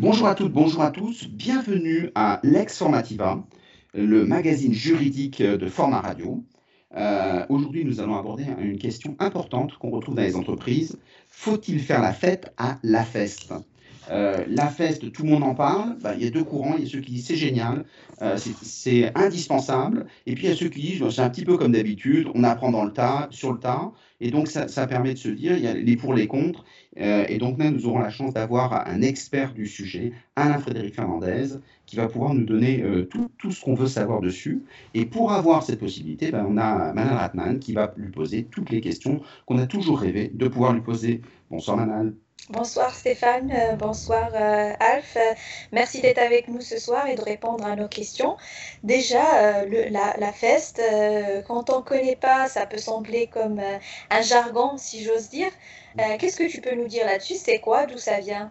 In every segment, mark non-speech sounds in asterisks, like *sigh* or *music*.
Bonjour à toutes, bonjour à tous, bienvenue à Lex Formativa, le magazine juridique de Format Radio. Euh, aujourd'hui, nous allons aborder une question importante qu'on retrouve dans les entreprises. Faut-il faire la fête à la feste? Euh, la feste, tout le monde en parle. Bah, il y a deux courants. Il y a ceux qui disent c'est génial, euh, c'est indispensable. Et puis il y a ceux qui disent c'est un petit peu comme d'habitude, on apprend dans le tas, sur le tas. Et donc ça, permet de se dire il y a les pour, les contre. Euh, et donc là, nous aurons la chance d'avoir un expert du sujet, Alain Frédéric Fernandez, qui va pouvoir nous donner tout, tout, ce qu'on veut savoir dessus. Et pour avoir cette possibilité, ben, on a Manal Ratman qui va lui poser toutes les questions qu'on a toujours rêvé de pouvoir lui poser. Bonsoir Manal. Bonsoir Stéphane, euh, bonsoir euh, Alf. merci d'être avec nous ce soir et de répondre à nos questions. Déjà, euh, la, la, feste, quand on ne connaît pas, ça peut sembler comme un jargon, si j'ose dire. Qu'est-ce que tu peux nous dire là-dessus? C'est quoi? D'où ça vient?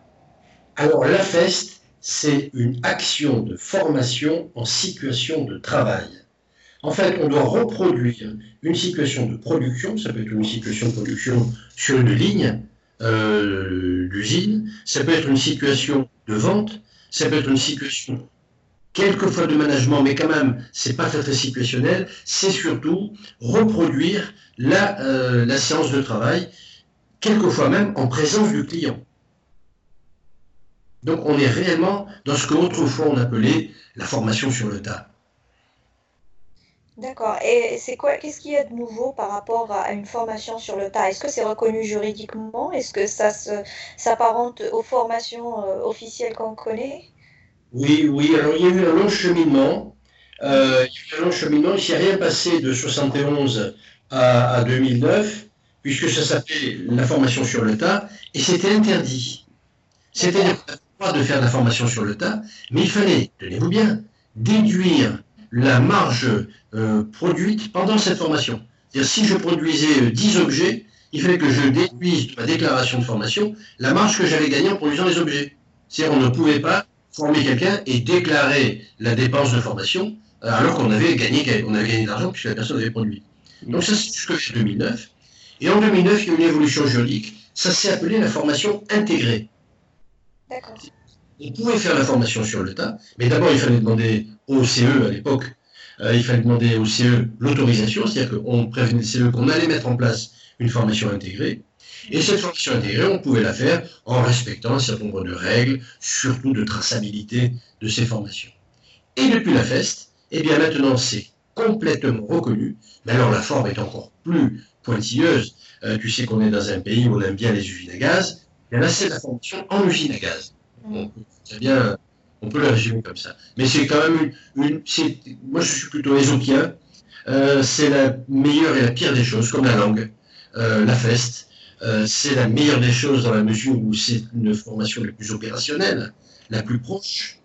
Alors, la feste, c'est une action de formation en situation de travail. En fait, on doit reproduire une situation de production, ça peut être une situation de production sur une ligne, euh, d'usine, ça peut être une situation de vente, ça peut être une situation quelquefois de management, mais quand même, c'est pas très, situationnel, c'est surtout reproduire la, euh, la séance de travail, quelquefois même en présence du client. Donc on est réellement dans ce qu'autrefois on appelait la formation sur le tas. D'accord. Et c'est quoi, qu'est-ce qu'il y a de nouveau par rapport à une formation sur le tas? Est-ce que c'est reconnu juridiquement? Est-ce que ça s'apparente aux formations euh, officielles qu'on connaît? Oui, oui. Alors il y a eu un long cheminement. Euh, il y a eu un long cheminement. Il s'est rien passé de 71 à, 2009, puisque ça s'appelait la formation sur le tas, et c'était interdit. C'était pas de faire la formation sur le tas, mais il fallait, tenez-vous bien, déduire la marge euh, produite pendant cette formation. C'est-à-dire, si je produisais 10 euh, objets, il fallait que je déduise de ma déclaration de formation la marge que j'avais gagnée en produisant les objets. C'est-à-dire, on ne pouvait pas former quelqu'un et déclarer la dépense de formation euh, alors qu'on avait gagné, on avait gagné de l'argent puisque la personne avait produit. Donc ça, c'est jusqu'en 2009. Et en 2009, il y a eu une évolution juridique. Ça s'est appelé la formation intégrée. D'accord. On pouvait faire la formation sur le tas, mais d'abord, il fallait demander au CE à l'époque, euh, il fallait demander au CE l'autorisation, c'est-à-dire qu'on prévenait le CE qu'on allait mettre en place une formation intégrée. Et cette formation intégrée, on pouvait la faire en respectant un certain nombre de règles, surtout de traçabilité de ces formations. Et depuis la FEST, eh bien maintenant c'est complètement reconnu, mais alors la forme est encore plus pointilleuse. Euh, tu sais qu'on est dans un pays où on aime bien les usines à gaz, et là c'est la formation en usine à gaz. Bon, c'est bien on peut le résumer comme ça. Mais c'est quand même une. moi, je suis plutôt ésotien. Euh, c'est la meilleure et la pire des choses, comme la langue, euh, la feste. Euh, c'est la meilleure des choses dans la mesure où c'est une formation la plus opérationnelle, la plus proche.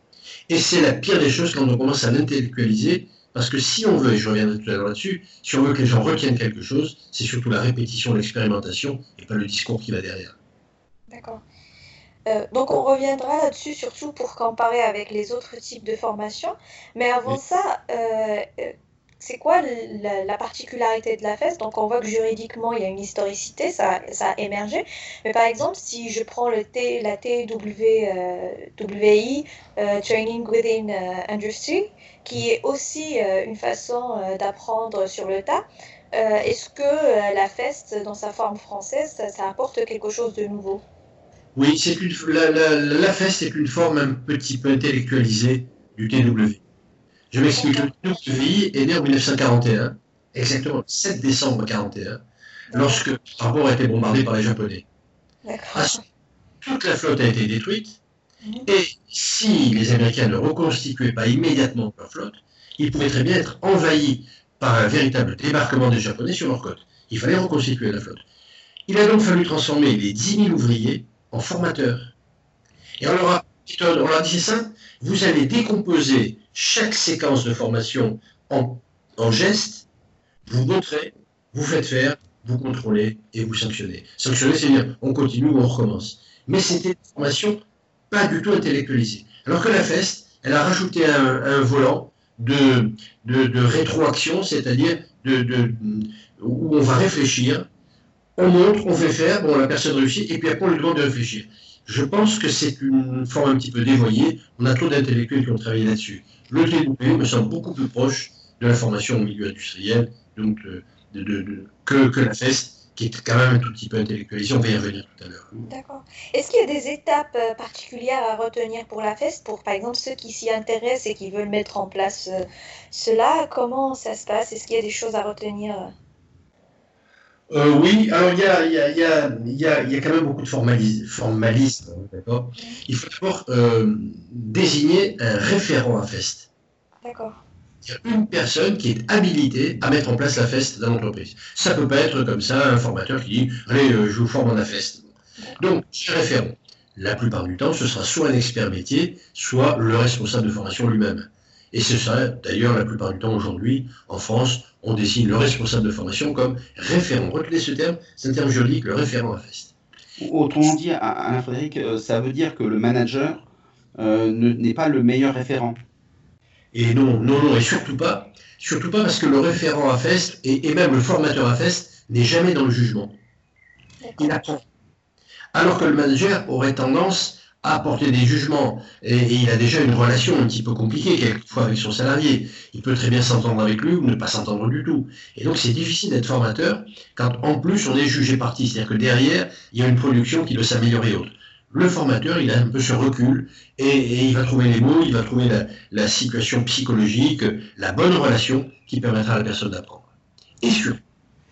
Et c'est la pire des choses quand on commence à l'intellectualiser, parce que si on veut, et je reviendrai tout à l'heure là-dessus, si on veut que les gens retiennent quelque chose, c'est surtout la répétition, l'expérimentation, et pas le discours qui va derrière. D'accord. Euh, donc on reviendra là-dessus surtout pour comparer avec les autres types de formations. Mais avant ça, euh, euh, c'est quoi la, particularité de la FES Donc on voit que juridiquement il y a une historicité, ça, ça a émergé. Mais par exemple, si je prends le T, la TWI, Training Within Industry, qui est aussi une façon d'apprendre sur le tas, est-ce que la FEST, dans sa forme française, ça apporte quelque chose de nouveau? Oui, c'est une, la, la, la est une forme un petit peu intellectualisée du TW. Je m'explique. Le TWI est né en 1941, exactement le 7 décembre 1941, lorsque le rapport a été bombardé par les Japonais. toute la flotte a été détruite, et si les Américains ne reconstituaient pas immédiatement leur flotte, ils pouvaient très bien être envahis par un véritable débarquement des Japonais sur leur côte. Il fallait reconstituer la flotte. Il a donc fallu transformer les 10 000 ouvriers en formateur. Et on leur a, on leur dit ça, vous allez décomposer chaque séquence de formation en, gestes, vous montrez, vous faites faire, vous contrôlez et vous sanctionnez. Sanctionner, c'est dire on continue ou on recommence. Mais c'était une formation pas du tout intellectualisée. Alors que la FEST, elle a rajouté un, volant de, rétroaction, c'est-à-dire où on va réfléchir on montre, on fait faire, bon, la personne réussit, et puis après on lui demande de réfléchir. Je pense que c'est une forme un petit peu dévoyée. On a trop d'intellectuels qui ont travaillé là-dessus. Le TW me semble beaucoup plus proche de la formation au milieu industriel donc euh, que, la FEST, qui est quand même un tout petit peu intellectualisée. On va y revenir tout à l'heure. D'accord. Est-ce qu'il y a des étapes euh, particulières à retenir pour la FEST, pour par exemple ceux qui s'y intéressent et qui veulent mettre en place euh, cela? Comment ça se passe? Est-ce qu'il y a des choses à retenir oui, alors il y a, y, a, y, a, y, a, y a, quand même beaucoup de formalisme. formalisme il faut d'abord désigner un référent à FEST. D'accord une personne qui est habilitée à mettre en place la feste dans l'entreprise. Ça peut pas être comme ça un formateur qui dit allez euh, je vous forme en la feste. Donc ce référent. La plupart du temps, ce sera soit un expert métier, soit le responsable de formation lui-même. Et c'est ça, d'ailleurs, la plupart du temps aujourd'hui, en France, on désigne le responsable de formation comme référent. Retenez ce terme, c'est un terme juridique, le référent à FEST. Autrement dit, Alain Frédéric, euh, ça veut dire que le manager euh, n'est pas le meilleur référent. Et non, non, non, et surtout pas, surtout pas parce que le référent à FEST et, même le formateur à FEST n'est jamais dans le jugement. Il apprend. Alors que le manager aurait tendance à apporter des jugements et, il a déjà une relation un petit peu compliquée quelquefois avec son salarié. Il peut très bien s'entendre avec lui ou ne pas s'entendre du tout. Et donc c'est difficile d'être formateur quand en plus on est jugé parti. C'est-à-dire que derrière, il y a une production qui doit s'améliorer et autres le formateur, il a un peu ce recul et, il va trouver les mots, il va trouver la, situation psychologique, la bonne relation qui permettra à la personne d'apprendre. Et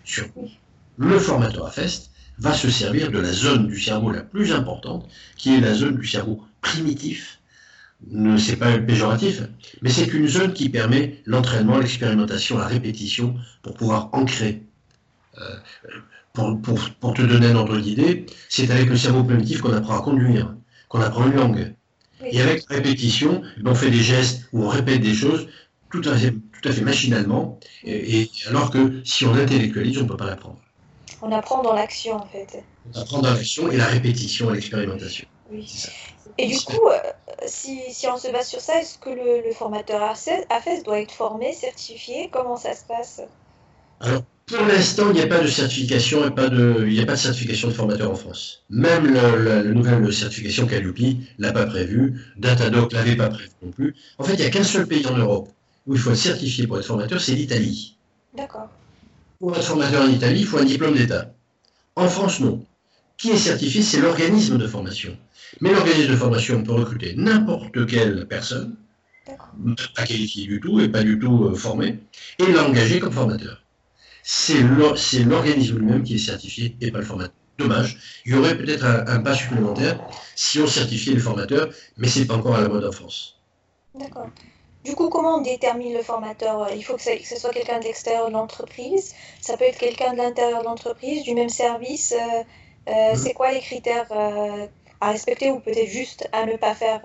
surtout, le formateur à FEST va se servir de la zone du cerveau la plus importante, qui est la zone du cerveau primitif. C'est pas péjoratif, mais c'est une zone qui permet l'entraînement, l'expérimentation, la répétition pour pouvoir ancrer. Euh, pour, te donner un ordre d'idée, c'est avec le cerveau primitif qu'on apprend à conduire, qu'on apprend une langue. Et avec la répétition, on fait des gestes ou on répète des choses tout à fait, tout à fait machinalement, et, alors que si on intellectualise, on ne peut pas l'apprendre. On apprend dans l'action, en fait. On apprend dans l'action et la répétition et l'expérimentation. Oui. Et du coup, euh, si, si, on se base sur ça, est-ce que le, le formateur AFES doit être formé, certifié? Comment ça se passe? Alors, pour l'instant, il n'y a pas de certification et pas de, il n'y a pas de certification de formateur en France. Même la, nouvelle certification Calliope l'a pas prévu, Datadoc l'avait pas prévu non plus. En fait, il n'y a qu'un seul pays en Europe où il faut être certifié pour être formateur, c'est l'Italie. D'accord. Pour être formateur en Italie, il faut un diplôme d'État. En France, non. Qui est certifié, c'est l'organisme de formation. Mais l'organisme de formation peut recruter n'importe quelle personne, pas qualifiée du tout et pas du tout euh, formée, et l'engager comme formateur c'est l'organisme lui-même qui est certifié et pas le formateur. Dommage. Il y aurait peut-être un, pas supplémentaire si on certifiait le formateur, mais c'est pas encore à la mode en France. D'accord. Du coup, comment on détermine le formateur? Il faut que, ce soit quelqu'un de l'extérieur de l'entreprise. Ça peut être quelqu'un de l'intérieur de l'entreprise, du même service. Euh, euh, mhm. C'est quoi les critères euh, à respecter ou peut-être juste à ne pas faire?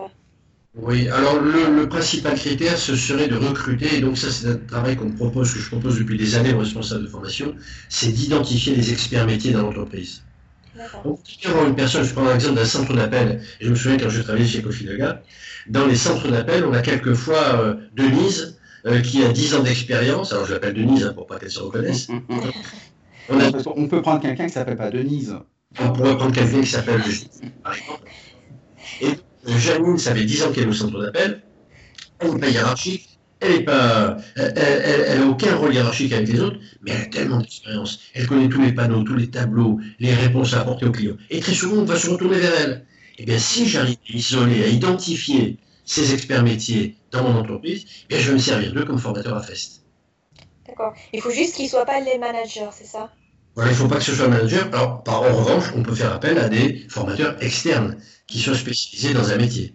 Oui, alors le, principal critère, ce serait de recruter, et donc ça c'est un travail qu'on propose, que je propose depuis des années aux responsables de formation, c'est d'identifier les experts métiers dans l'entreprise. Donc, une personne, je prends l'exemple d'un centre d'appel, je me souviens quand je travaillais chez Cofidaga, dans les centres d'appel, on a quelquefois euh, Denise, euh, qui a 10 ans d'expérience, alors je l'appelle Denise hein, pour pas qu'elle se reconnaisse. on, peut prendre quelqu'un qui s'appelle pas Denise. On pourrait prendre quelqu'un qui s'appelle par exemple. Et Janine, ça fait 10 ans qu'elle est au centre d'appel, elle n'est pas hiérarchique, elle n'a elle, aucun rôle hiérarchique avec les autres, mais elle a tellement d'expérience. Elle connaît tous les panneaux, tous les tableaux, les réponses à apporter aux clients. Et très souvent, on va se retourner vers elle. Eh bien, si j'arrive à isoler, à identifier ces experts métiers dans mon entreprise, eh bien, je vais me servir d'eux comme formateur à FEST. D'accord. Il faut juste qu'ils ne soient pas les managers, c'est ça? Voilà, il ne faut pas que ce soit un manager. Alors, par, en revanche, on peut faire appel à des formateurs externes qui sont spécialisés dans un métier.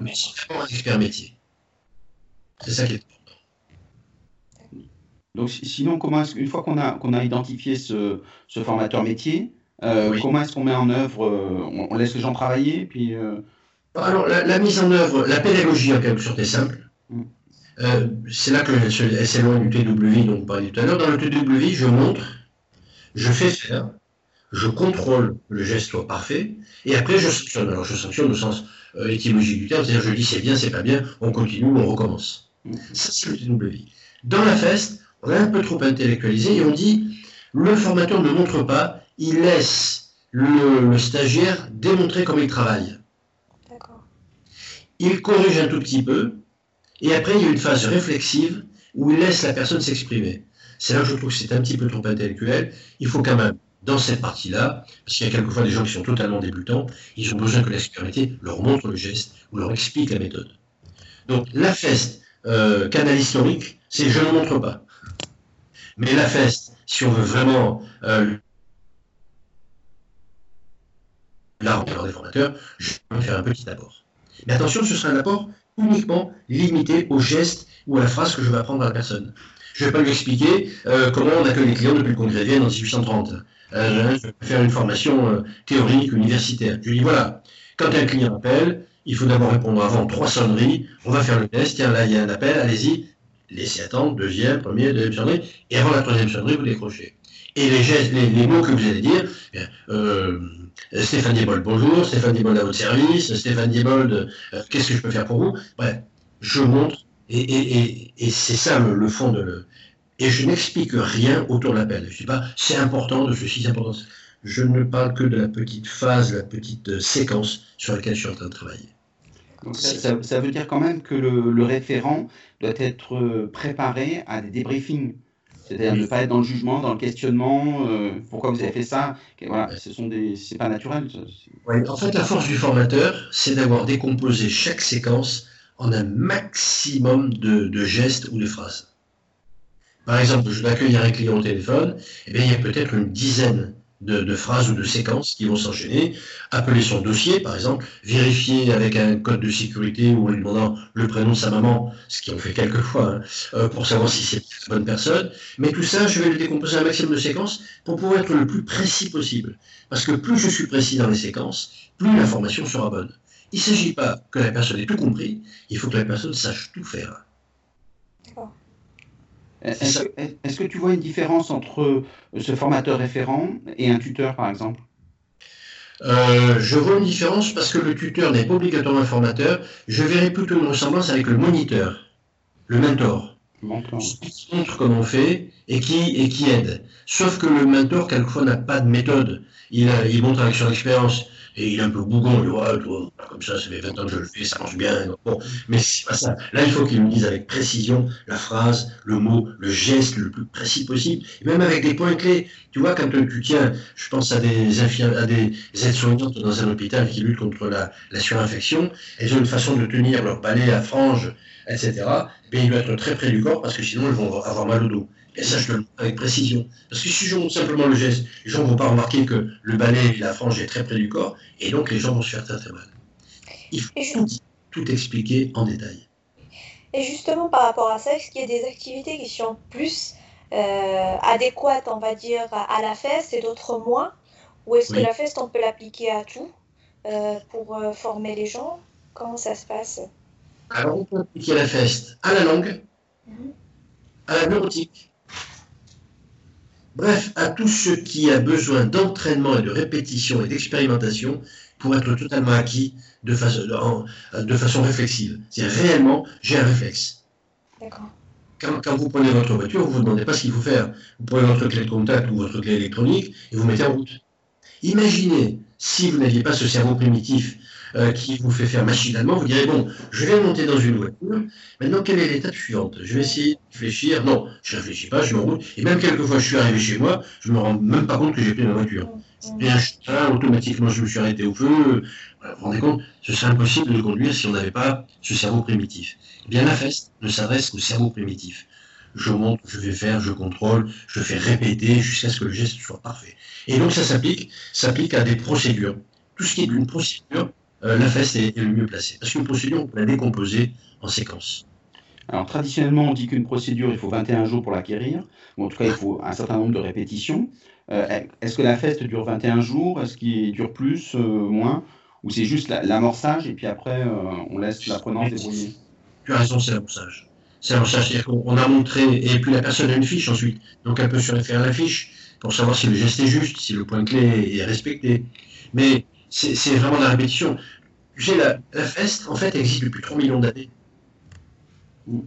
Mais c'est vraiment un expert métier. C'est ça qui est important. Donc, sinon, comment une fois qu'on a, qu'on a identifié ce, ce formateur métier, euh, comment est-ce qu'on met en œuvre euh, on, laisse les gens travailler puis, euh, Alors, la, mise en œuvre, la pédagogie en quelque sorte est simple. Mm. c'est là que elle s'éloigne du TW dont on parlait tout à l'heure. Dans le TW, je montre, je fais faire, je contrôle le geste soit parfait, et après je sanctionne. Alors je sanctionne au sens euh, étymologique du terme, c'est-à-dire je dis c'est bien, c'est pas bien, on continue, on recommence. Ça c'est le TW. Dans la feste, on est un peu trop intellectualisé et on dit le formateur ne montre pas, il laisse le, stagiaire démontrer comment il travaille. Il corrige un tout petit peu, et après il y a une phase réflexive où il laisse la personne s'exprimer. C'est là que je trouve que c'est un petit peu trop intellectuel. Il faut quand même, dans cette partie-là, parce qu'il y a quelquefois des gens qui sont totalement débutants, ils ont besoin que la sécurité leur montre le geste ou leur explique la méthode. Donc la feste, euh, canal historique, c'est je ne montre pas. Mais la feste, si on veut vraiment euh, là, on des formateurs, je vais faire un petit apport. Mais attention, ce sera un apport uniquement limité au geste ou à la phrase que je vais apprendre à la personne. Je ne vais pas lui expliquer euh, comment on accueille les clients depuis le congrès de Vienne en 1830. Euh, je vais faire une formation euh, théorique universitaire. Je lui dis voilà, quand un client appelle, il faut d'abord répondre avant trois sonneries. On va faire le test. Tiens, là, il y a un appel, allez-y. Laissez attendre, deuxième, premier, deuxième sonnerie. Et avant la troisième sonnerie, vous décrochez. Et les, gestes, les, mots que vous allez dire, euh, Stéphane Diebold, bonjour, Stéphane Diebold à votre service, Stéphane Diebold, euh, qu'est-ce que je peux faire pour vous? Bref, je montre, et, c'est ça le, fond de le... Et je n'explique rien autour de l'appel. Je ne dis pas, c'est important de ceci, c'est important. Je ne parle que de la petite phase, la petite séquence sur laquelle je suis en train de travailler. ça, veut dire quand même que le, référent doit être préparé à des débriefings c'est-à-dire ne pas être dans le jugement, dans le questionnement. Euh, pourquoi vous avez fait ça Voilà, ce sont des, c'est pas naturel. en fait, la force du formateur, c'est d'avoir décomposé chaque séquence en un maximum de, gestes ou de phrases. Par exemple, je vais accueillir un client au téléphone, et eh bien, il y a peut-être une dizaine de, phrases ou de séquences qui vont s'enchaîner, appeler son dossier, par exemple, vérifier avec un code de sécurité ou en lui demandant le prénom de sa maman, ce qu'on fait quelquefois, hein, euh, pour savoir si c'est la bonne personne. Mais tout ça, je vais le décomposer un maximum de séquences pour pouvoir être le plus précis possible. Parce que plus je suis précis dans les séquences, plus l'information sera bonne. Il ne s'agit pas que la personne ait tout compris, il faut que la personne sache tout faire. Est-ce que, tu vois une différence entre euh, ce formateur référent et un tuteur, par exemple? Euh, je vois une différence parce que le tuteur n'est pas obligatoirement un formateur. Je verrai plutôt une ressemblance avec le moniteur, le mentor. Qui montre comment on fait et qui, et qui aide. Sauf que le mentor, quelquefois, n'a pas de méthode. Il, il montre avec son expérience et il est un peu bougon, il toi, comme ça, ça fait 20 ans que je le fais, ça marche bien. Bon, mais c'est pas ça. Là, il faut qu'il me dise avec précision la phrase, le mot, le geste le plus précis possible, et même avec des points clés. Tu vois, quand tu tiens, je pense à des, à des aides-soignantes dans un hôpital qui luttent contre la, surinfection, elles ont une façon de tenir leur palais à frange, etc. Et bien, il doit être très près du corps parce que sinon, elles vont avoir mal au dos. Et ça, je le montre avec précision. Parce que si je montre simplement le geste, les gens ne vont pas remarquer que le balai et la frange est très près du corps, et donc les gens vont se faire très très mal. Il faut tout, expliquer en détail. Et justement, par rapport à ça, est-ce qu'il y a des activités qui sont plus euh, adéquates, on va dire, à la feste et d'autres moins? Ou est-ce que la feste, on peut l'appliquer à tout euh, pour euh, former les gens? Comment ça se passe? Alors, on peut appliquer la feste à la langue, mhm. à la neurotique, Bref, à tout ce qui a besoin d'entraînement et de répétition et d'expérimentation pour être totalement acquis de, façon, de façon réflexive. C'est réellement, j'ai un réflexe. Quand, quand, vous prenez votre voiture, vous ne vous demandez pas ce qu'il faut faire. Vous prenez votre clé de contact ou votre clé électronique et vous mettez en route. Imaginez si vous n'aviez pas ce cerveau primitif euh, qui vous fait faire machinalement, vous direz, bon, je vais monter dans une voiture, maintenant quelle est l'étape suivante? Je vais essayer de réfléchir, non, je ne réfléchis pas, je me route, et même quelquefois je suis arrivé chez moi, je me rends même pas compte que j'ai pris ma voiture. Et un automatiquement je me suis arrêté au feu, vous vous rendez compte, ce serait impossible de conduire si on n'avait pas ce cerveau primitif. Eh bien la feste ne s'adresse qu'au cerveau primitif. Je monte, je vais faire, je contrôle, je fais répéter jusqu'à ce que le geste soit parfait. Et donc ça s'applique, s'applique à des procédures. Tout ce qui est d'une procédure, euh, la feste est, le mieux placé. Parce qu'une procédure, on peut la décomposer en séquences. Alors traditionnellement, on dit qu'une procédure, il faut 21 jours pour l'acquérir, ou en tout cas, il faut un certain nombre de répétitions. Euh, est-ce que la feste dure 21 jours? Est-ce qu'il dure plus, euh, moins? Ou c'est juste l'amorçage et puis après, on laisse l'apprenant débrouiller? Tu as raison, c'est l'amorçage. C'est l'amorçage, c'est-à-dire qu'on a montré, et puis la personne a une fiche ensuite, donc elle peut se référer à la fiche pour savoir si le geste est juste, si le point clé est respecté. Mais c'est vraiment la répétition. La, la feste, en fait, existe depuis 3 millions d'années.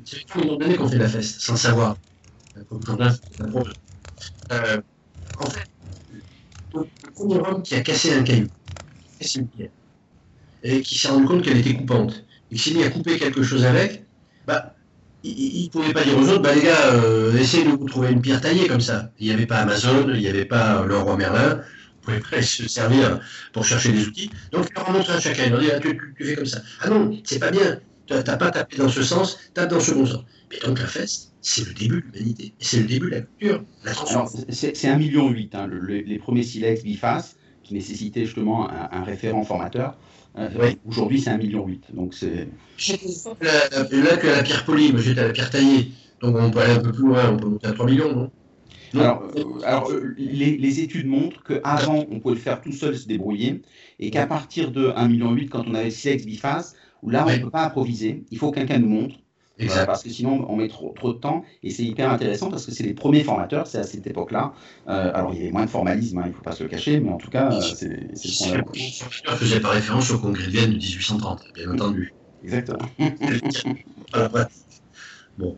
C'est depuis 3 millions d'années qu'on fait la feste, sans savoir. Euh, en fait, le premier homme qui a cassé un caillou, et qui s'est rendu compte qu'elle était coupante, et qui s'est mis à couper quelque chose avec, bah, il ne pouvait pas dire aux autres, bah, les gars, euh, essayez de vous trouver une pierre taillée comme ça. Il n'y avait pas Amazon, il n'y avait pas le roi Merlin, vous pouvez se servir pour chercher des outils. Donc, il leur montré à chacun, il leur dit, ah, tu, fais comme ça. Ah non, c'est pas bien, tu n'as pas tapé dans ce sens, tape dans ce bon sens. Mais donc, la feste, c'est le début de l'humanité, c'est le début de la culture, la C'est un million huit, hein, les premiers silex bifaces, qui nécessitaient justement un référent formateur. Euh, aujourd'hui, c'est un million huit. Donc c'est. Là, que la pierre polie, j'étais à la pierre taillée. Donc on peut aller un peu plus loin, on peut monter à 3 millions, non? Alors, euh, euh, les, études montrent qu'avant, on pouvait le faire tout seul, se débrouiller, et qu'à partir de 1,8 million, quand on avait Silex biface, où là, on ne peut pas improviser, il faut que quelqu'un nous montre, parce que sinon, on met trop, trop de temps. Et c'est hyper intéressant parce que c'est les premiers formateurs, c'est à cette époque-là. Euh, alors, il y avait moins de formalisme, hein, il ne faut pas se le cacher, mais en tout cas, c'est ce qu'on a. Je faisais pas référence au congrès de Vienne de 1830, bien entendu. Exactement. *laughs* bon.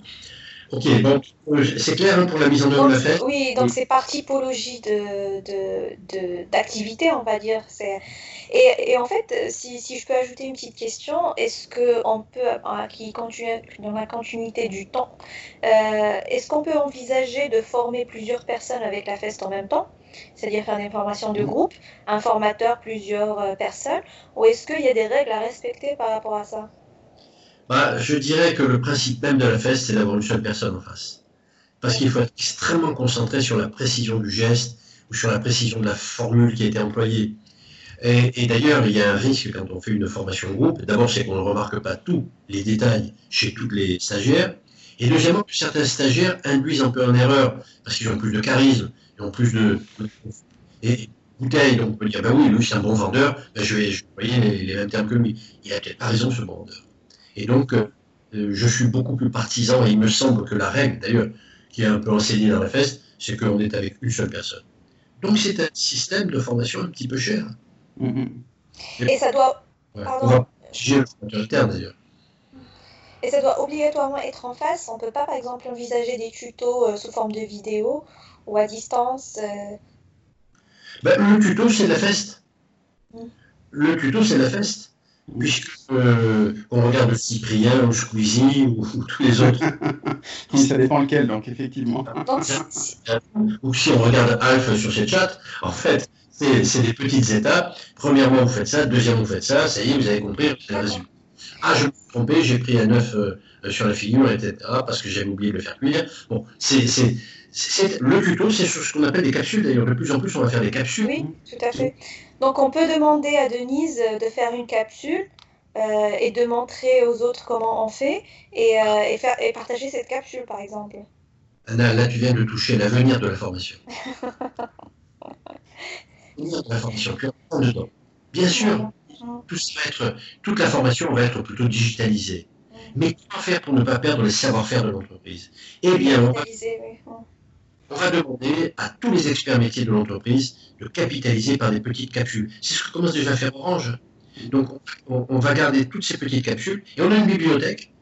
Ok, donc c'est clair hein, pour la mise en œuvre de la fête Oui, donc c'est par typologie d'activité, de, de, on va dire. Et, et, en fait, si, si, je peux ajouter une petite question, est-ce qu'on peut, euh, qui continue dans la continuité du temps, euh, est-ce qu'on peut envisager de former plusieurs personnes avec la feste en même temps c'est-à-dire faire des formations de groupe, un formateur, plusieurs euh, personnes, ou est-ce qu'il y a des règles à respecter par rapport à ça? Bah, je dirais que le principe même de la feste, c'est d'avoir une seule personne en face. Parce qu'il faut être extrêmement concentré sur la précision du geste ou sur la précision de la formule qui a été employée. Et, d'ailleurs, il y a un risque quand on fait une formation de groupe. D'abord, c'est qu'on ne remarque pas tous les détails chez tous les stagiaires. Et deuxièmement, que certains stagiaires induisent un peu en erreur parce qu'ils ont plus de charisme, ils ont plus de... Et bouteille, donc on peut dire, ben oui, lui c'est un bon vendeur, ben je vais employer les, les mêmes termes que lui. Il a peut-être pas raison ce bon vendeur. Et donc, euh, je suis beaucoup plus partisan, et il me semble que la règle, d'ailleurs, qui est un peu enseignée dans la feste, c'est qu'on est avec une seule personne. Donc, c'est un système de formation un petit peu cher. Mm-hmm. Et, ça doit. Pardon. le d'ailleurs. Et ça doit obligatoirement être en face. On ne peut pas, par exemple, envisager des tutos euh, sous forme de vidéo ou à distance. Euh. Ben, le tuto, c'est la feste. Mm. Le tuto, c'est la feste puisque euh, on regarde Cyprien ou Squeezie ou, tous les autres. *laughs* ça dépend lequel, donc effectivement? *laughs* ou si on regarde Alf sur cette chat, en fait, c'est des petites étapes. Premièrement, vous faites ça. Deuxièmement, vous faites ça. Ça y est, vous avez compris, c'est le résumé. Ah, je me suis trompé, j'ai pris un œuf euh, sur la figure, etc., parce que j'avais oublié de le faire cuire. Bon, c'est le tuto, c'est ce qu'on appelle des capsules. D'ailleurs, de plus en plus, on va faire des capsules. Oui, tout à fait. Donc on peut demander à Denise de faire une capsule euh, et de montrer aux autres comment on fait et, euh, faire, et partager cette capsule par exemple. Anna, là tu viens de toucher l'avenir de la formation. *laughs* l'avenir de la formation, dedans. Bien sûr, tout va être, toute la formation va être plutôt digitalisée. Mais comment faire pour ne pas perdre le savoir-faire de l'entreprise? Eh bien, on va, on va demander à tous les experts métiers de l'entreprise de capitaliser par des petites capsules. C'est ce que commence déjà à faire Orange. Donc, on, va garder toutes ces petites capsules et on a une bibliothèque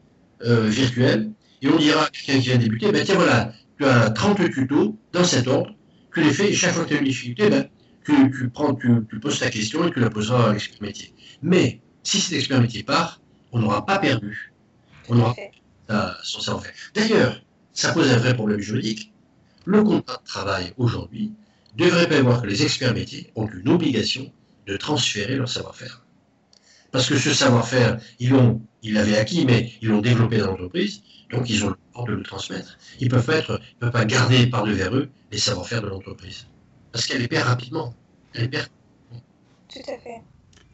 euh, virtuelle et on dira à quelqu'un qui vient débuter, ben tiens voilà, tu as 30 tutos dans cet ordre, tu les fais et chaque fois que tu as une difficulté, ben, tu, prends, tu, poses ta question et tu la poseras à l'expert métier. Mais si cet expert métier part, on n'aura pas perdu. On aura son savoir-faire. D'ailleurs, ça pose un vrai problème juridique. Le contrat de travail aujourd'hui devrait prévoir que les experts métiers ont une obligation de transférer leur savoir-faire. Parce que ce savoir-faire, ils l'ont, ils l'avaient acquis, mais ils l'ont développé dans l'entreprise, donc ils ont le droit de le transmettre. Ils peuvent pas être, peuvent pas garder par devers eux les savoir-faire de l'entreprise. Parce qu'elle les perd rapidement. Elle les perd. Tout à fait.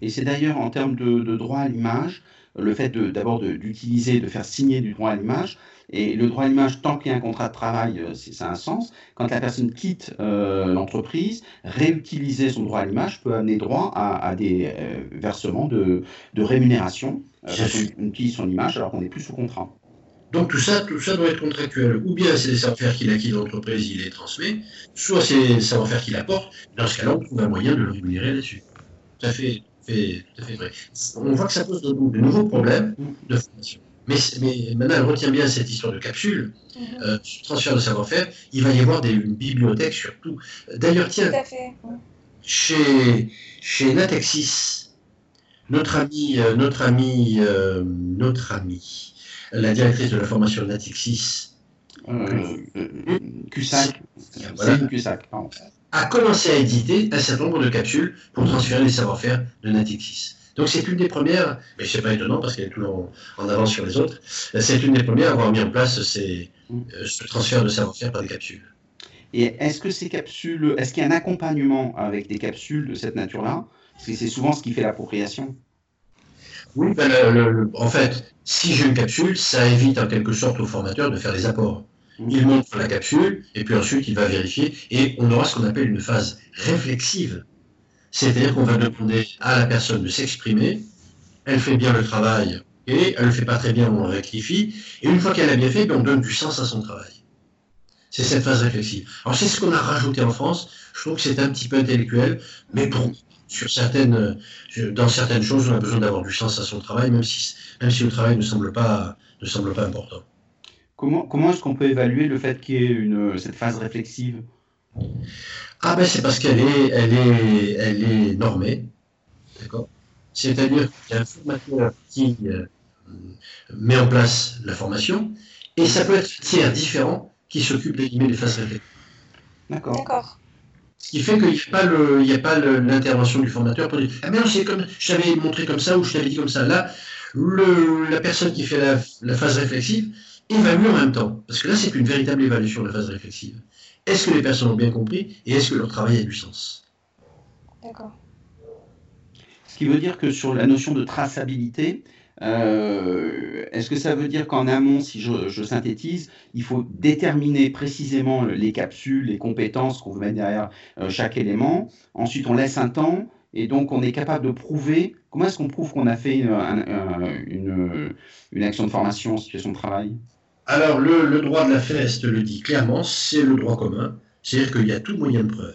Et c'est d'ailleurs en termes de, droit à l'image, le fait d'abord d'utiliser, de, faire signer du droit à l'image, et le droit à l'image, tant qu'il y a un contrat de travail, euh, ça a un sens. Quand la personne quitte euh, l'entreprise, réutiliser son droit à l'image peut amener droit à, des euh, versements de, rémunération on utilise son image alors qu'on n'est plus sous contrat. Donc tout ça, tout ça doit être contractuel. Ou bien c'est des savoir-faire qu'il acquis de l'entreprise, il les transmet, soit c'est des savoir-faire qu'il apporte. Dans ce cas-là, on trouve un moyen de le rémunérer là-dessus. Tout à fait, tout à fait vrai. On voit que ça pose de, de nouveaux problèmes de formation. Mais, maintenant, elle retient bien cette histoire de capsule, mhm. euh, transfert de savoir-faire. Il va y avoir des, une bibliothèque surtout. D'ailleurs, tiens, chez, chez Natexis, notre ami, euh, notre ami, euh, notre ami, la directrice de la formation de Natexis, euh, CUSAC, a commencé à éditer un certain nombre de capsules pour transférer les savoir-faire de Natixis. Donc c'est une des premières, mais c'est pas étonnant parce qu'elle est toujours en, avance sur les autres, c'est une des premières à avoir mis en place ces, ce transfert de savoir-faire par des capsules. Et est-ce que ces capsules, est-ce qu'il y a un accompagnement avec des capsules de cette nature-là? Parce que c'est souvent ce qui fait l'appropriation. Oui, ben en fait, si j'ai une capsule, ça évite en quelque sorte au formateur de faire des apports. Il montre la capsule, et puis ensuite il va vérifier, et on aura ce qu'on appelle une phase réflexive. C'est-à-dire qu'on va demander à la personne de s'exprimer, elle fait bien le travail, et elle ne le fait pas très bien, on rectifie, et une fois qu'elle a bien fait, on donne du sens à son travail. C'est cette phase réflexive. Alors c'est ce qu'on a rajouté en France. Je trouve que c'est un petit peu intellectuel, mais pour, sur certaines, dans certaines choses, on a besoin d'avoir du sens à son travail, même si, le travail ne semble pas important. Comment, comment est-ce qu'on peut évaluer le fait qu'il y ait une, cette phase réflexive? Ah ben c'est parce qu'elle est, elle est, elle est normée. D'accord? C'est-à-dire qu'il y a un formateur qui euh, met en place la formation, et ça peut être tiers différent qui s'occupe les phases réflexives. D'accord. Ce qui fait qu'il n'y a pas l'intervention du formateur pour dire Ah, mais non, c'est comme je t'avais montré comme ça ou je t'avais dit comme ça. Là, le, la personne qui fait la, phase réflexive évalue en même temps. Parce que là, c'est une véritable évaluation de la phase réflexive. Est-ce que les personnes ont bien compris et est-ce que leur travail a du sens? D'accord. Ce qui veut dire que sur la notion de traçabilité, euh, est-ce que ça veut dire qu'en amont, si je, synthétise, il faut déterminer précisément les capsules, les compétences qu'on veut mettre derrière euh, chaque élément Ensuite, on laisse un temps et donc on est capable de prouver. Comment est-ce qu'on prouve qu'on a fait une, une, action de formation en situation de travail? Alors, le, le droit de la FEST le dit clairement, c'est le droit commun, c'est-à-dire qu'il y a tout moyen de preuve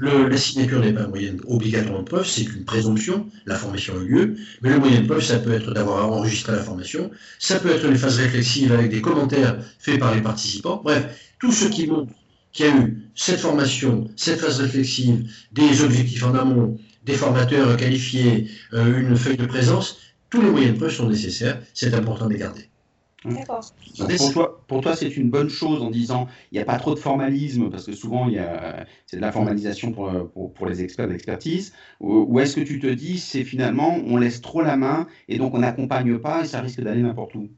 la signature n'est pas un moyen obligatoire de preuve, c'est une présomption, la formation a eu lieu, mais le moyen de preuve, ça peut être d'avoir enregistré la formation, ça peut être les phases réflexives avec des commentaires faits par les participants, bref, tout ce qui montre qu'il y a eu cette formation, cette phase réflexive, des objectifs en amont, des formateurs qualifiés, euh, une feuille de présence, tous les moyens de preuve sont nécessaires, c'est important de les garder. Pour toi, pour toi c'est une bonne chose en disant il n'y a pas trop de formalisme, parce que souvent c'est de la formalisation pour, pour, les experts d'expertise, ou, est-ce que tu te dis c'est finalement on laisse trop la main et donc on n'accompagne pas et ça risque d'aller n'importe où?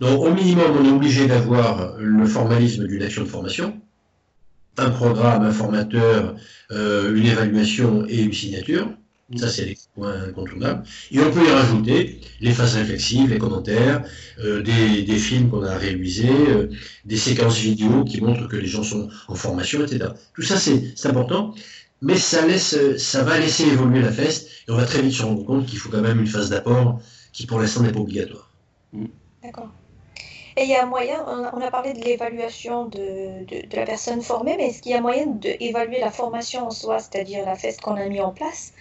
Donc au minimum, on est obligé d'avoir le formalisme d'une action de formation, un programme, un formateur, euh, une évaluation et une signature. Ça, c'est les points incontournables. Et on peut y rajouter les phases réflexives, les commentaires, euh, des, des, films qu'on a réalisés, euh, des séquences vidéo qui montrent que les gens sont en formation, etc. Tout ça, c'est important, mais ça, laisse, ça va laisser évoluer la feste, et on va très vite se rendre compte qu'il faut quand même une phase d'apport qui, pour l'instant, n'est pas obligatoire. D'accord. Et il y a un moyen, on a parlé de l'évaluation de, de, de, la personne formée, mais est-ce qu'il y a moyen d'évaluer la formation en soi, c'est-à-dire la feste qu'on a mis en place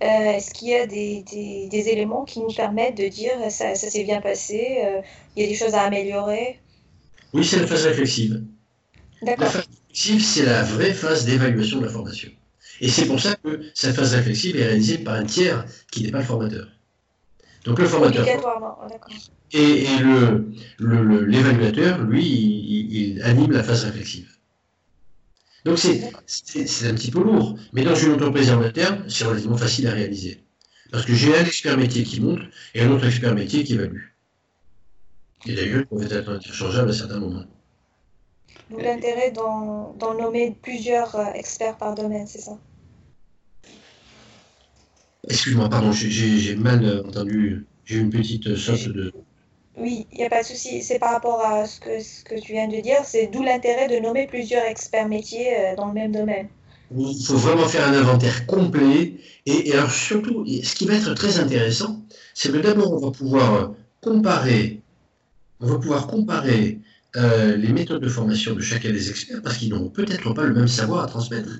est-ce qu'il y a des, des, éléments qui nous permettent de dire ça, ça s'est bien passé, euh, il y a des choses à améliorer? Oui, c'est la phase réflexive. D'accord. La phase réflexive, c'est la vraie phase d'évaluation de la formation. Et c'est pour ça que cette phase réflexive est réalisée par un tiers qui n'est pas le formateur. Donc le formateur. Obligatoirement, d'accord. Et, et l'évaluateur, le, lui, il anime la phase réflexive. Donc c'est un petit peu lourd, mais dans une entreprise en interne, c'est relativement facile à réaliser. Parce que j'ai un expert métier qui monte et un autre expert métier qui évalue. Et d'ailleurs, ils peuvent être interchangeables à certains moments. D'où l'intérêt d'en nommer plusieurs euh, experts par domaine, c'est ça? Excuse-moi, pardon, j'ai mal entendu. J'ai une petite sauce de, oui, il n'y a pas de souci. C'est par rapport à ce que, ce que tu viens de dire. C'est d'où l'intérêt de nommer plusieurs experts métiers euh, dans le même domaine. Il faut vraiment faire un inventaire complet. Et, alors surtout, ce qui va être très intéressant, c'est que d'abord, on va pouvoir comparer, on va pouvoir comparer euh, les méthodes de formation de chacun des experts parce qu'ils n'ont peut-être pas le même savoir à transmettre.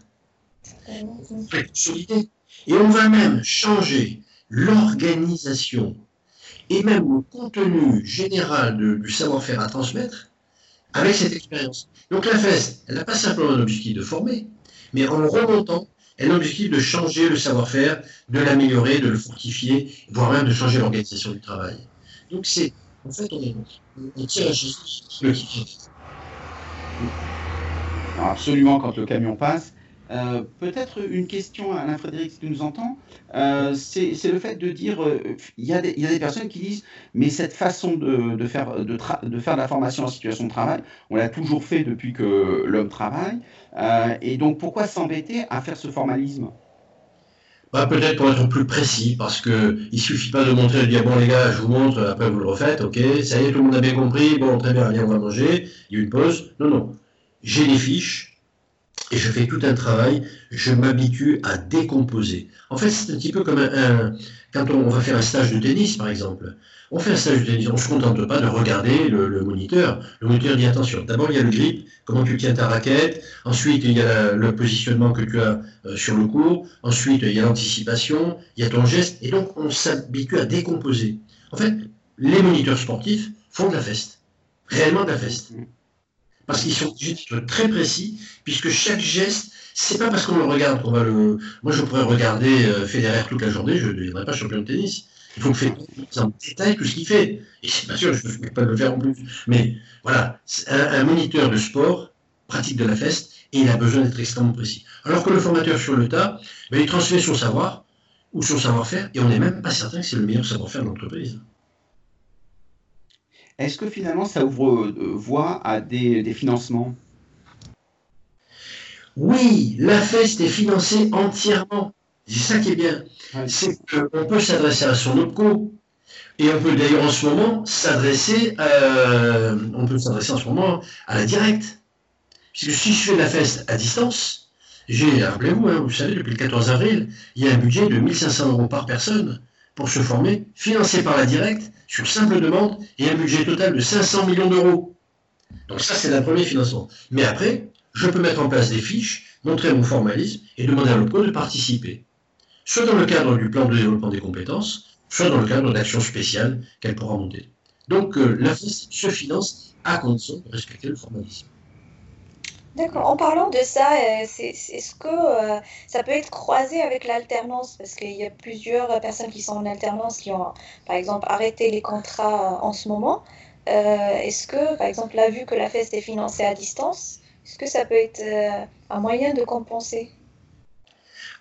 Et on va même changer l'organisation et même le contenu général du savoir-faire à transmettre avec cette expérience. Donc la FES, elle n'a pas simplement un objectif de former, mais en remontant, Elle a l'objectif de changer le savoir-faire, de l'améliorer, de le fortifier, voire même de changer l'organisation du travail. Donc c'est, en fait, on, est, on tire le Absolument, quand le camion passe. Euh, peut-être une question à Alain Frédéric, si tu nous entends, euh, c'est le fait de dire, euh, il y, a des, personnes qui disent, mais cette façon de, faire, de, faire de la formation en situation de travail, on l'a toujours fait depuis que l'homme travaille, et donc pourquoi s'embêter à faire ce formalisme? Bah, Peut-être pour être plus précis, parce qu'il ne suffit pas de montrer, de dire, bon les gars, je vous montre, après vous le refaites, ok, ça y est, tout le monde a bien compris, bon, très bien, viens, on va manger, il y a une pause. Non, non, j'ai des fiches, et je fais tout un travail, je m'habitue à décomposer. En fait, c'est un petit peu comme quand on va faire un stage de tennis, par exemple. On fait un stage de tennis, on ne se contente pas de regarder le, moniteur. Le moniteur dit attention, d'abord il y a le grip, comment tu tiens ta raquette, ensuite il y a le positionnement que tu as euh, sur le cours, ensuite il y a l'anticipation, il y a ton geste, et donc on s'habitue à décomposer. En fait, les moniteurs sportifs font de la feste, réellement de la feste parce qu'ils sont très précis, puisque chaque geste, c'est pas parce qu'on le regarde qu'on va le. Moi, je pourrais regarder euh, Federer toute la journée, je ne deviendrai pas champion de tennis. Il faut que faire en détail tout ce qu'il fait. Et c'est pas sûr, je ne peux pas le faire en plus. Mais voilà, un, moniteur de sport pratique de la feste et il a besoin d'être extrêmement précis. Alors que le formateur sur le tas, ben, il transmet son savoir ou son savoir-faire et on n'est même pas certain que c'est le meilleur savoir-faire de l'entreprise. Est-ce que finalement ça ouvre euh, voie à des, financements? Oui, la FEST est financée entièrement. C'est ça qui est bien. C'est qu'on peut s'adresser à son OPCO. Et on peut d'ailleurs en ce moment s'adresser, euh, on peut s'adresser en ce moment à la directe. Puisque si je fais la FEST à distance, j'ai, rappelez-vous, hein, vous savez, depuis le 14 avril, il y a un budget de 1500 euros par personne pour se former, financé par la directe, sur simple demande, et un budget total de 500 millions d'euros. Donc ça, c'est le premier financement. Mais après, je peux mettre en place des fiches, montrer mon formalisme et demander à l'OPCO de participer. Soit dans le cadre du plan de développement des compétences, soit dans le cadre d'actions spéciales qu'elle pourra monter. Donc euh, se finance à condition de respecter le formalisme. D'accord. En parlant de ça, euh, est-ce que euh, ça peut être croisé avec l'alternance? Parce qu'il y a plusieurs personnes qui sont en alternance qui ont, par exemple, arrêté les contrats en ce moment. Euh, est-ce que, par exemple, là, vu que la FEST est financée à distance, est-ce que ça peut être un moyen de compenser?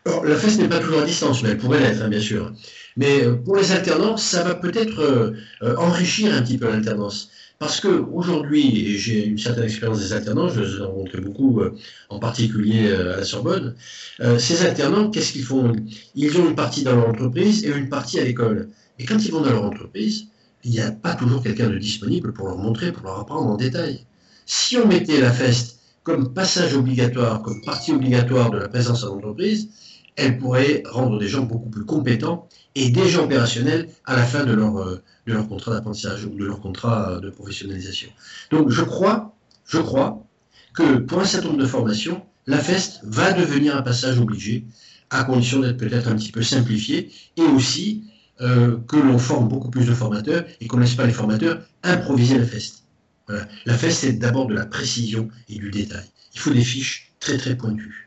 La FEST n'est pas toujours à distance, mais elle pourrait l'être, hein, bien sûr. Mais pour les alternances, ça va peut-être enrichir un petit peu l'alternance. Parce qu'aujourd'hui, j'ai une certaine expérience des alternants, je les ai rencontrés beaucoup, euh, en particulier euh, à la Sorbonne, euh, ces alternants, qu'est-ce qu'ils font? Ils ont une partie dans leur entreprise et une partie à l'école. Et quand ils vont dans leur entreprise, il n'y a pas toujours quelqu'un de disponible pour leur montrer, pour leur apprendre en détail. Si on mettait la FEST comme passage obligatoire, comme partie obligatoire de la présence en entreprise, elle pourrait rendre des gens beaucoup plus compétents et déjà opérationnels à la fin de leur, euh, de leur contrat d'apprentissage ou de leur contrat euh, de professionnalisation. Donc je crois, je crois que pour un certain nombre de formations, la FEST va devenir un passage obligé, à condition d'être peut-être un petit peu simplifié, et aussi euh, que l'on forme beaucoup plus de formateurs et qu'on ne laisse pas les formateurs improviser la FEST. La FEST, c'est d'abord de la précision et du détail. Il faut des fiches très très pointues.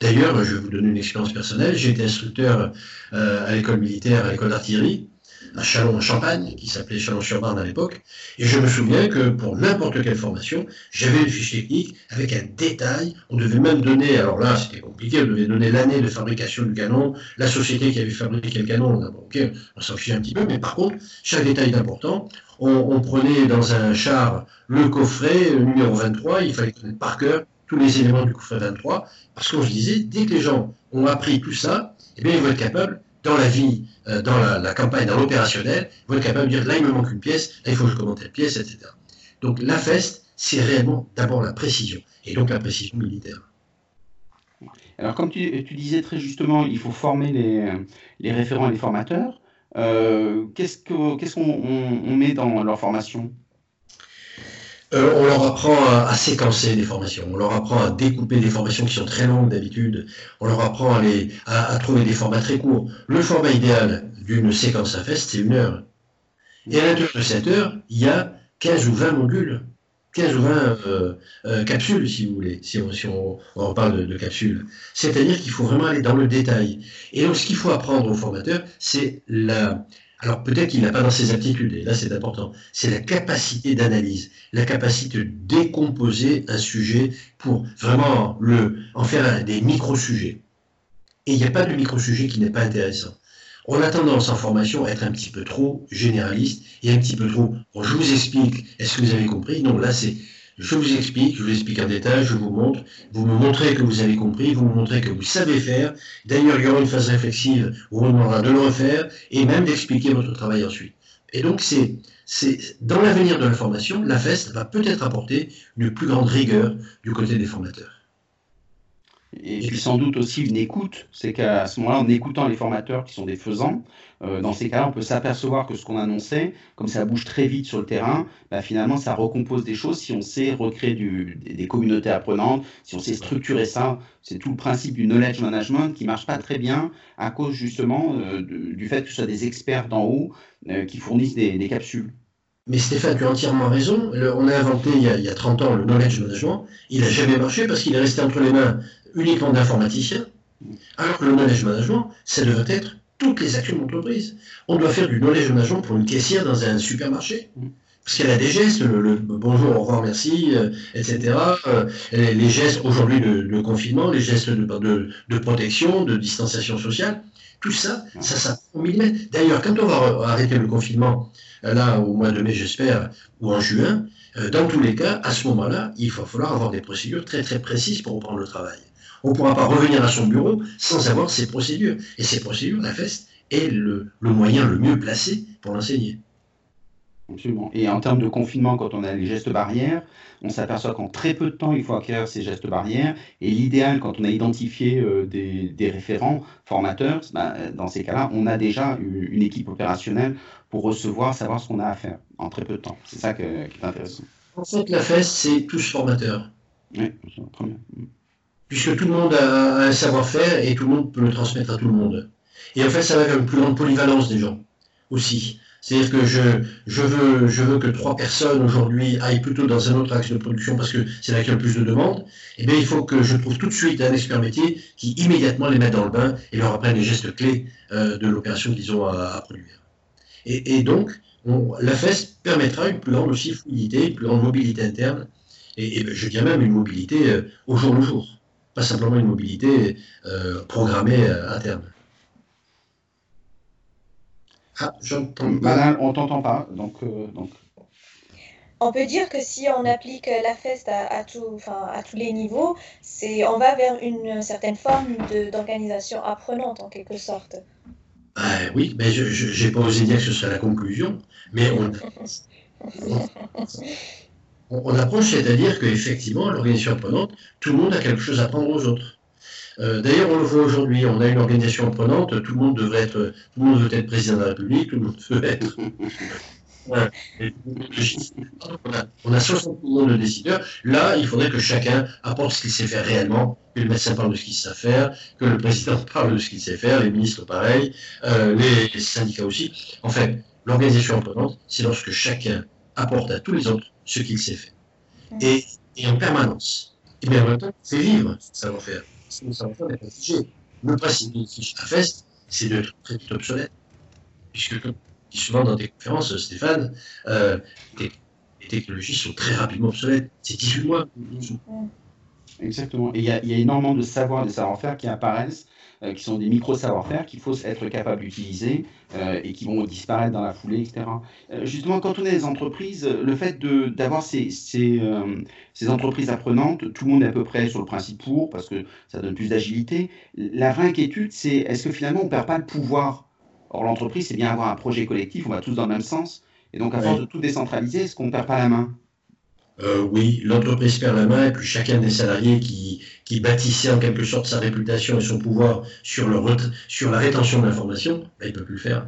D'ailleurs, je vais vous donner une expérience personnelle. J'ai été instructeur euh, à l'école militaire, à l'école d'artillerie, à Chalon en Champagne, qui s'appelait Chalon-sur-Marne à l'époque. Et je me souviens que pour n'importe quelle formation, j'avais une fiche technique avec un détail. On devait même donner, alors là c'était compliqué, on devait donner l'année de fabrication du canon, la société qui avait fabriqué le canon. Ok, on s'en fichait un petit peu, mais par contre, chaque détail est important. On, on, prenait dans un char le coffret numéro 23, il fallait connaître par cœur tous les éléments du coffret 23, parce qu'on se disait, dès que les gens ont appris tout ça, eh bien, ils vont être capables, dans la vie, euh, dans la, campagne, dans l'opérationnel, ils vont être capables de dire, là, il me manque une pièce, là, il faut que je commande telle pièce, etc. Donc, la FEST, c'est réellement d'abord la précision, et donc la précision militaire. Alors, comme tu, disais très justement, il faut former les, référents et les formateurs. Euh, qu'est-ce qu'on met dans leur formation? Euh, on leur apprend à, séquencer des formations, on leur apprend à découper des formations qui sont très longues d'habitude, on leur apprend à, trouver des formats très courts. Le format idéal d'une séquence à fest, c'est une heure. Et à l'intérieur de cette heure, il y a 15 ou 20 modules. 15 ou 20 capsules, si vous voulez, si on, si on, reparle de, capsules. C'est-à-dire qu'il faut vraiment aller dans le détail. Et donc, ce qu'il faut apprendre au formateur, c'est la... Alors peut-être qu'il n'a pas dans ses aptitudes, et là c'est important, c'est la capacité d'analyse, la capacité de décomposer un sujet pour vraiment le, en faire des micro-sujets. Et il n'y a pas de micro-sujet qui n'est pas intéressant. On a tendance en formation à être un petit peu trop généraliste et un petit peu trop. Je vous explique, est-ce que vous avez compris? Non, là c'est. Je vous explique, je vous explique en détail, je vous montre, vous me montrez que vous avez compris, vous me montrez que vous savez faire. D'ailleurs, il y aura une phase réflexive où on demandera de le refaire et même d'expliquer votre travail ensuite. Et donc, c'est, c'est dans l'avenir de la formation, la FEST va peut-être apporter une plus grande rigueur du côté des formateurs. Et puis sans doute aussi une écoute, c'est qu'à ce moment-là, en écoutant les formateurs qui sont des faisans, euh, dans ces cas-là, on peut s'apercevoir que ce qu'on annonçait, comme ça bouge très vite sur le terrain, bah, finalement, ça recompose des choses si on sait recréer des, communautés apprenantes, si on sait structurer ça. C'est tout le principe du knowledge management qui marche pas très bien à cause justement euh, du fait que ce soit des experts d'en haut euh, qui fournissent des, des capsules. Mais Stéphane, tu as entièrement raison. on a inventé il y a, il y a, 30 ans le knowledge management. Il n'a jamais marché parce qu'il est resté entre les mains uniquement d'informaticiens, alors que le knowledge management, ça devrait être toutes les actions d'entreprise. On doit faire du knowledge management pour une caissière dans un supermarché. Parce qu'elle a des gestes, le, bonjour, au revoir, merci, euh, etc. Euh, les gestes aujourd'hui de, confinement, les gestes de, protection, de distanciation sociale, tout ça, ça s'apprend au millimètre. D'ailleurs, quand on va arrêter le confinement, euh, là, au mois de mai, j'espère, ou en juin, dans tous les cas, à ce moment-là, il va falloir avoir des procédures très très précises pour reprendre le travail on ne pourra pas revenir à son bureau sans avoir ces procédures. Et ces procédures, la FEST est le, moyen le mieux placé pour l'enseigner. Absolument. Et en termes de confinement, quand on a les gestes barrières, on s'aperçoit qu'en très peu de temps, il faut acquérir ces gestes barrières. Et l'idéal, quand on a identifié euh, des, référents formateurs, bah, dans ces cas-là, on a déjà une équipe opérationnelle pour recevoir, savoir ce qu'on a à faire en très peu de temps. C'est ça qui est intéressant. En fait, la FEST, c'est tous formateurs. Oui, très bien puisque tout le monde a un savoir-faire et tout le monde peut le transmettre à tout le monde. Et en fait, ça va vers une plus grande polyvalence des gens aussi. C'est-à-dire que je, veux, je veux que trois personnes aujourd'hui aillent plutôt dans un autre axe de production parce que c'est là qu'il y a le plus de demandes. Eh bien, il faut que je trouve tout de suite un expert métier qui immédiatement les mette dans le bain et leur apprenne les gestes clés euh, de l'opération qu'ils ont à, produire. Et, donc, la FES permettra une plus grande aussi fluidité, une plus grande mobilité interne, et, je dirais même une mobilité euh, au jour le jour pas simplement une mobilité euh, programmée euh, à terme. Ah, j'entends pas. on t'entend pas, donc, euh, donc. On peut dire que si on applique la FEST à, tout, à tous les niveaux, c'est, on va vers une certaine forme d'organisation apprenante en quelque sorte. Oui, mais je n'ai pas osé dire que ce serait la conclusion, mais on, *laughs* on, approche, c'est-à-dire qu'effectivement, l'organisation apprenante, tout le monde a quelque chose à apprendre aux autres. Euh, d'ailleurs, on le voit aujourd'hui, on a une organisation apprenante, tout le monde devrait être, tout le monde veut être président de la République, tout le monde veut être. *laughs* on, a, 60 millions de décideurs. Là, il faudrait que chacun apporte ce qu'il sait faire réellement, que le médecin parle de ce qu'il sait faire, que le président *laughs* parle de ce qu'il sait faire, les ministres pareil, euh, les, syndicats aussi. En fait, l'organisation apprenante, c'est lorsque chacun apporte à tous les autres ce qu'il sait faire. Et, en permanence. Et bien en même temps, c'est vivre ce savoir-faire. Ce savoir-faire n'est pas figé. Le principe d'une fiche à fest, c'est d'être très vite obsolète. Puisque, souvent dans tes conférences, Stéphane, euh, les, technologies sont très rapidement obsolètes. C'est 18 mois. Exactement. Et il y, a énormément de savoir, de savoir-faire qui apparaissent euh, qui sont des micro-savoir-faire qu'il faut être capable d'utiliser euh, et qui vont disparaître dans la foulée, etc. Euh, justement, quand on est des entreprises, le fait d'avoir ces, ces, ces, entreprises apprenantes, tout le monde est à peu près sur le principe pour, parce que ça donne plus d'agilité. La vraie inquiétude, c'est est-ce que finalement on ne perd pas le pouvoir? Or, l'entreprise, c'est bien avoir un projet collectif, on va tous dans le même sens. Et donc, à force de tout décentraliser, est-ce qu'on ne perd pas la main? Euh, oui, l'entreprise perd la main et puis chacun des salariés qui, qui bâtissait en quelque sorte sa réputation et son pouvoir sur, le sur la rétention de l'information, ben, il ne peut plus le faire.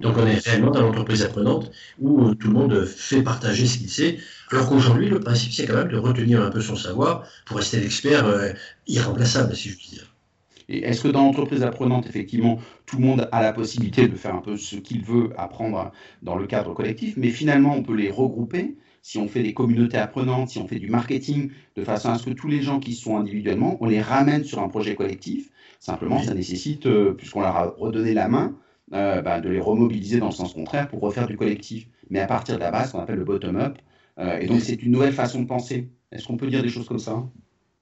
Donc on est réellement dans l'entreprise apprenante où euh, tout le monde fait partager ce qu'il sait, alors qu'aujourd'hui le principe c'est quand même de retenir un peu son savoir pour rester l'expert euh, irremplaçable, si je puis dire. Et est-ce que dans l'entreprise apprenante, effectivement, tout le monde a la possibilité de faire un peu ce qu'il veut apprendre dans le cadre collectif, mais finalement on peut les regrouper si on fait des communautés apprenantes, si on fait du marketing, de façon à ce que tous les gens qui sont individuellement, on les ramène sur un projet collectif. Simplement, ça nécessite, euh, puisqu'on leur a redonné la main, euh, bah, de les remobiliser dans le sens contraire pour refaire du collectif. Mais à partir de la base, qu'on appelle le bottom-up. Euh, et donc, c'est une nouvelle façon de penser. Est-ce qu'on peut dire des choses comme ça?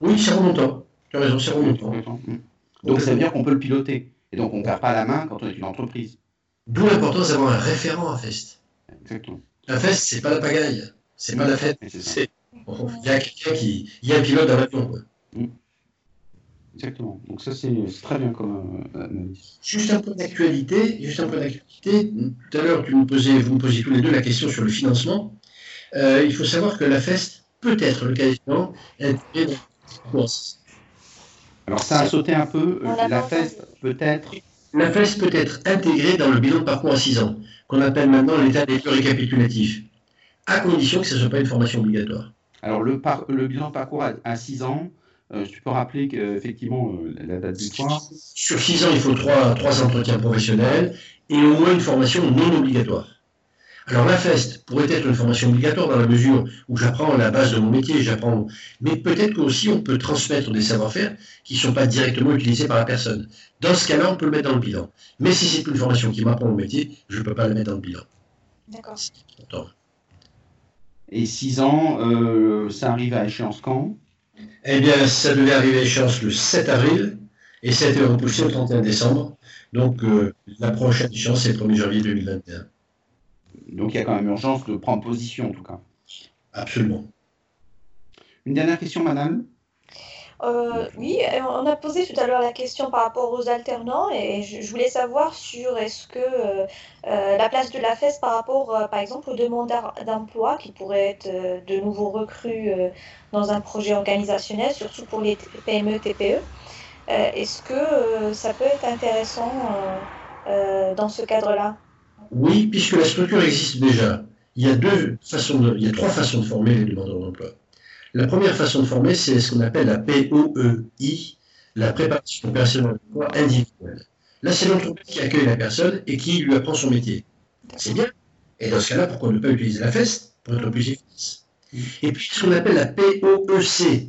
Oui, c'est remontant. Tu as raison, c'est remontant. Mmh. Donc, ça veut dire qu'on peut le piloter. Et donc, on ne perd pas la main quand on est une entreprise. D'où l'importance d'avoir un référent à FEST. Exactement. La FEST, c'est pas la pagaille. C'est pas la fête. Il y a quelqu'un qui. Il y a un pilote dans l'avion. Mmh. Exactement. Donc ça, c'est très bien comme euh, analyse. Juste un peu d'actualité. Juste un peu d'actualité. Tout à l'heure, tu nous posais, vous me posiez tous les deux la question sur le financement. Euh, il faut savoir que la FEST peut être, le cas échéant, intégrée dans course. Alors ça a sauté un peu. Euh, la FEST peut être. La FEST peut être intégrée dans le bilan de parcours à 6 ans, qu'on appelle maintenant l'état des lieux récapitulatif, à condition que ce ne soit pas une formation obligatoire. Alors le, par, le bilan de parcours à 6 ans, euh, tu peux rappeler qu'effectivement, euh, la date du point. Sur 6 ans, il faut 3, trois entretiens professionnels et au moins une formation non obligatoire. Alors la FEST pourrait être une formation obligatoire dans la mesure où j'apprends la base de mon métier, j'apprends, mais peut-être qu'aussi on peut transmettre des savoir-faire qui ne sont pas directement utilisés par la personne. Dans ce cas-là, on peut le mettre dans le bilan. Mais si c'est une formation qui m'apprend mon métier, je ne peux pas le mettre dans le bilan. D'accord. Et 6 ans, euh, ça arrive à échéance quand? Eh bien, ça devait arriver à échéance le 7 avril et ça a été repoussé au 31 décembre. Donc, euh, la prochaine échéance, c'est le 1er janvier 2021. Donc, il y a quand même urgence de prendre position, en tout cas. Absolument. Une dernière question, madame? Euh, oui, on a posé tout à l'heure la question par rapport aux alternants et je, voulais savoir sur est-ce que euh, euh, la place de la FES par rapport, par exemple, aux demandeurs d'emploi qui pourraient être de nouveaux recrues dans un projet organisationnel, surtout pour les PME, TPE, est-ce que ça peut être intéressant dans ce cadre-là? Oui, puisque la structure existe déjà. Il y a deux façons il y a trois façons de former les demandeurs d'emploi. La première façon de former, c'est ce qu'on appelle la POEI, la préparation opérationnelle individuelle. Là, c'est l'entreprise qui accueille la personne et qui lui apprend son métier. C'est bien. Et dans ce cas-là, pourquoi ne pas utiliser la FEST pour être plus efficace? Et puis, ce qu'on appelle la POEC,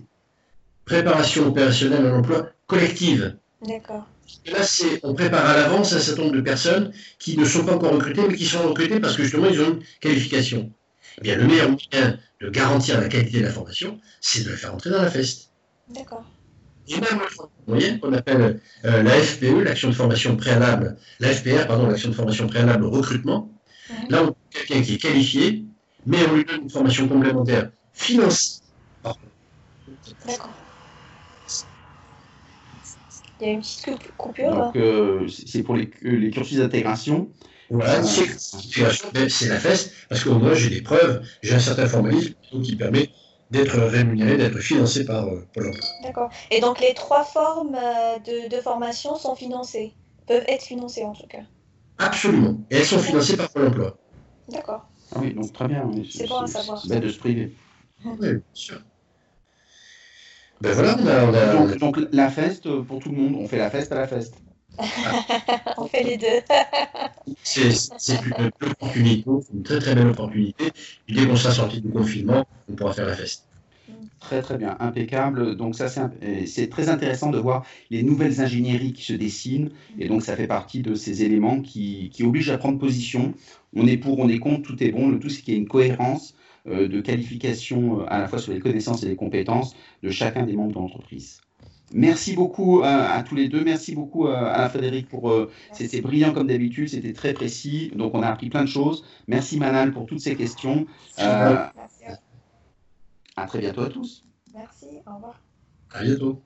préparation opérationnelle à l'emploi collective. D'accord. Là, c'est, on prépare à l'avance un certain nombre de personnes qui ne sont pas encore recrutées, mais qui sont recrutées parce que justement, ils ont une qualification. Eh bien, le meilleur moyen de garantir la qualité de la formation, c'est de le faire entrer dans la FEST. D'accord. Et même moyen qu'on appelle euh, la FPE, l'action de formation préalable, la FPR, pardon, l'action de formation préalable au recrutement. Là, on a quelqu'un qui est qualifié, mais on lui donne une formation complémentaire financée. D'accord. Il y a une petite coupure. Donc, euh, c'est pour les, les cursus d'intégration. Voilà, c'est la feste, parce qu'au moins j'ai des preuves, j'ai un certain formalisme qui permet d'être rémunéré, d'être financé par euh, Pôle emploi. D'accord. Et donc les trois formes euh, de, formation sont financées, peuvent être financées en tout cas Absolument. Et elles sont financées par Pôle emploi. D'accord. Ah oui, donc très bien. C'est bon à savoir. C'est de se priver. Oui, bien sûr. Ben voilà, on a, on a, donc, donc, la feste pour tout le monde, on fait la feste à la feste. On fait les deux. c'est une opportunité, une très très belle opportunité. dès qu'on sera sorti du confinement, on pourra faire la fête. Très très bien, impeccable. Donc ça c'est très intéressant de voir les nouvelles ingénieries qui se dessinent et donc ça fait partie de ces éléments qui, qui obligent à prendre position. On est pour, on est contre, tout est bon. Le tout c'est qu'il y ait une cohérence euh, de qualification euh, à la fois sur les connaissances et les compétences de chacun des membres de l'entreprise. Merci beaucoup euh, à, tous les deux. Merci beaucoup euh, à Frédéric pour. Euh, c'était brillant comme d'habitude, c'était très précis. Donc on a appris plein de choses. Merci Manal pour toutes ces questions. Merci. À très bientôt à tous. Merci, au revoir. À bientôt.